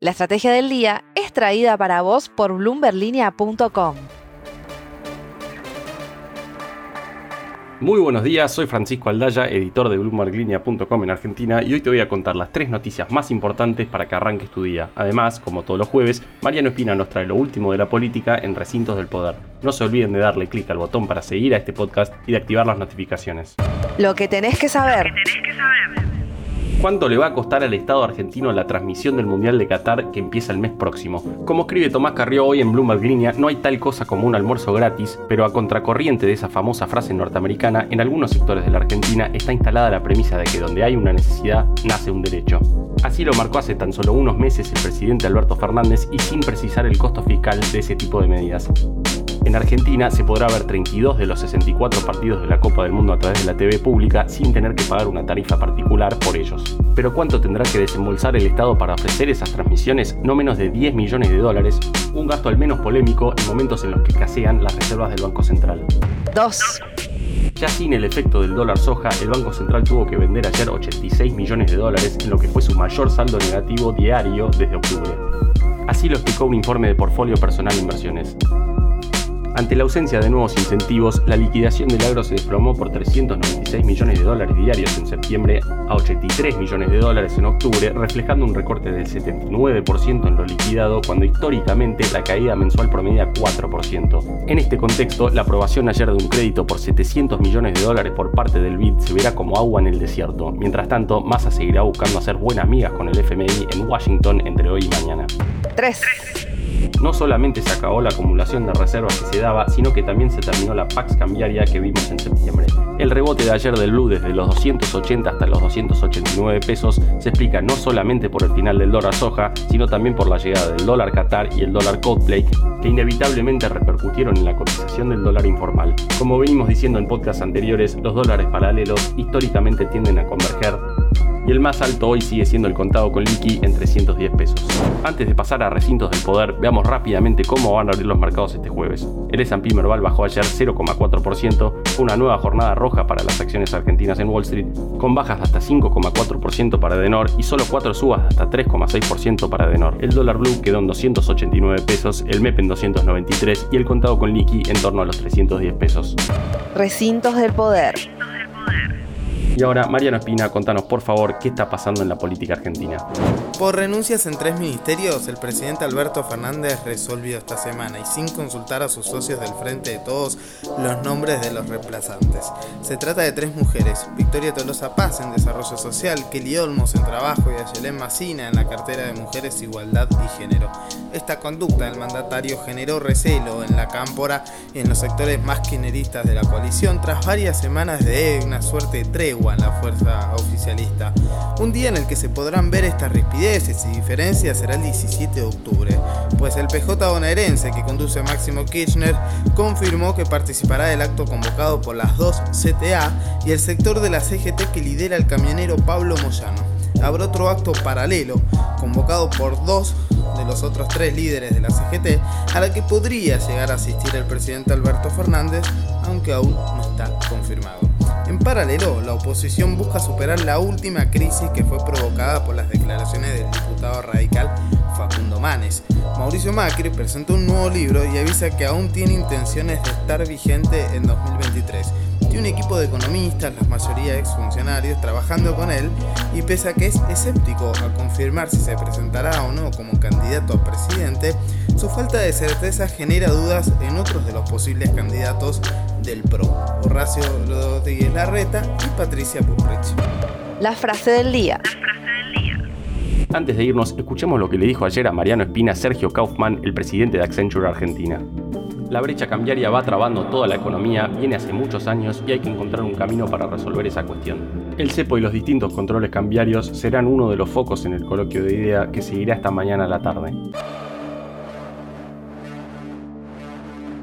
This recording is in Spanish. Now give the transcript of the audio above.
La estrategia del día es traída para vos por bloomberlinia.com. Muy buenos días, soy Francisco Aldaya, editor de bloomberglinea.com en Argentina y hoy te voy a contar las tres noticias más importantes para que arranques tu día. Además, como todos los jueves, Mariano Espina nos trae lo último de la política en Recintos del Poder. No se olviden de darle clic al botón para seguir a este podcast y de activar las notificaciones. Lo que tenés que saber. ¿Cuánto le va a costar al Estado argentino la transmisión del Mundial de Qatar que empieza el mes próximo? Como escribe Tomás Carrió hoy en Bloomberg Línea, no hay tal cosa como un almuerzo gratis, pero a contracorriente de esa famosa frase norteamericana, en algunos sectores de la Argentina está instalada la premisa de que donde hay una necesidad, nace un derecho. Así lo marcó hace tan solo unos meses el presidente Alberto Fernández y sin precisar el costo fiscal de ese tipo de medidas. En Argentina se podrá ver 32 de los 64 partidos de la Copa del Mundo a través de la TV pública sin tener que pagar una tarifa particular por ellos. Pero ¿cuánto tendrá que desembolsar el Estado para ofrecer esas transmisiones? No menos de 10 millones de dólares, un gasto al menos polémico en momentos en los que escasean las reservas del Banco Central. 2. Ya sin el efecto del dólar soja, el Banco Central tuvo que vender ayer 86 millones de dólares en lo que fue su mayor saldo negativo diario desde octubre. Así lo explicó un informe de Portfolio Personal Inversiones. Ante la ausencia de nuevos incentivos, la liquidación del agro se desplomó por 396 millones de dólares diarios en septiembre a 83 millones de dólares en octubre, reflejando un recorte del 79% en lo liquidado cuando históricamente la caída mensual promedia 4%. En este contexto, la aprobación ayer de un crédito por 700 millones de dólares por parte del BID se verá como agua en el desierto. Mientras tanto, Massa seguirá buscando hacer buenas migas con el FMI en Washington entre hoy y mañana. 3. No solamente se acabó la acumulación de reservas que se daba, sino que también se terminó la PAX cambiaria que vimos en septiembre. El rebote de ayer del blue desde los 280 hasta los 289 pesos se explica no solamente por el final del dólar soja, sino también por la llegada del dólar Qatar y el dólar Coldplay, que inevitablemente repercutieron en la cotización del dólar informal. Como venimos diciendo en podcasts anteriores, los dólares paralelos históricamente tienden a converger y el más alto hoy sigue siendo el contado con liqui en 310 pesos. Antes de pasar a recintos del poder, veamos rápidamente cómo van a abrir los mercados este jueves. El S&P Merval bajó ayer 0,4%, fue una nueva jornada roja para las acciones argentinas en Wall Street, con bajas de hasta 5,4% para Denor y solo 4 subas de hasta 3,6% para Denor. El dólar blue quedó en 289 pesos, el MEP en 293 y el contado con liqui en torno a los 310 pesos. Recintos del poder. Y ahora, Mariano Espina, contanos por favor qué está pasando en la política argentina. Por renuncias en tres ministerios, el presidente Alberto Fernández resolvió esta semana y sin consultar a sus socios del Frente de Todos los nombres de los reemplazantes. Se trata de tres mujeres, Victoria Tolosa Paz en Desarrollo Social, Kelly Olmos en Trabajo y Ayelén Macina en la cartera de Mujeres, Igualdad y Género. Esta conducta del mandatario generó recelo en la cámpora y en los sectores más quineristas de la coalición tras varias semanas de una suerte de tregua en la fuerza oficialista. Un día en el que se podrán ver estas rispideces y diferencias será el 17 de octubre, pues el PJ bonaerense que conduce Máximo Kirchner confirmó que participará del acto convocado por las dos CTA y el sector de la CGT que lidera el camionero Pablo Moyano. Habrá otro acto paralelo, convocado por dos de los otros tres líderes de la CGT, a la que podría llegar a asistir el presidente Alberto Fernández, aunque aún no está confirmado. En paralelo, la oposición busca superar la última crisis que fue provocada por las declaraciones del diputado radical Facundo Manes. Mauricio Macri presentó un nuevo libro y avisa que aún tiene intenciones de estar vigente en 2023 tiene un equipo de economistas, la mayoría exfuncionarios, trabajando con él y pese a que es escéptico a confirmar si se presentará o no como candidato a presidente, su falta de certeza genera dudas en otros de los posibles candidatos del PRO, Horacio Rodríguez Larreta y Patricia Bullrich. La frase del día. Antes de irnos, escuchemos lo que le dijo ayer a Mariano Espina Sergio Kaufman, el presidente de Accenture Argentina. La brecha cambiaria va trabando toda la economía, viene hace muchos años y hay que encontrar un camino para resolver esa cuestión. El cepo y los distintos controles cambiarios serán uno de los focos en el coloquio de idea que seguirá esta mañana a la tarde.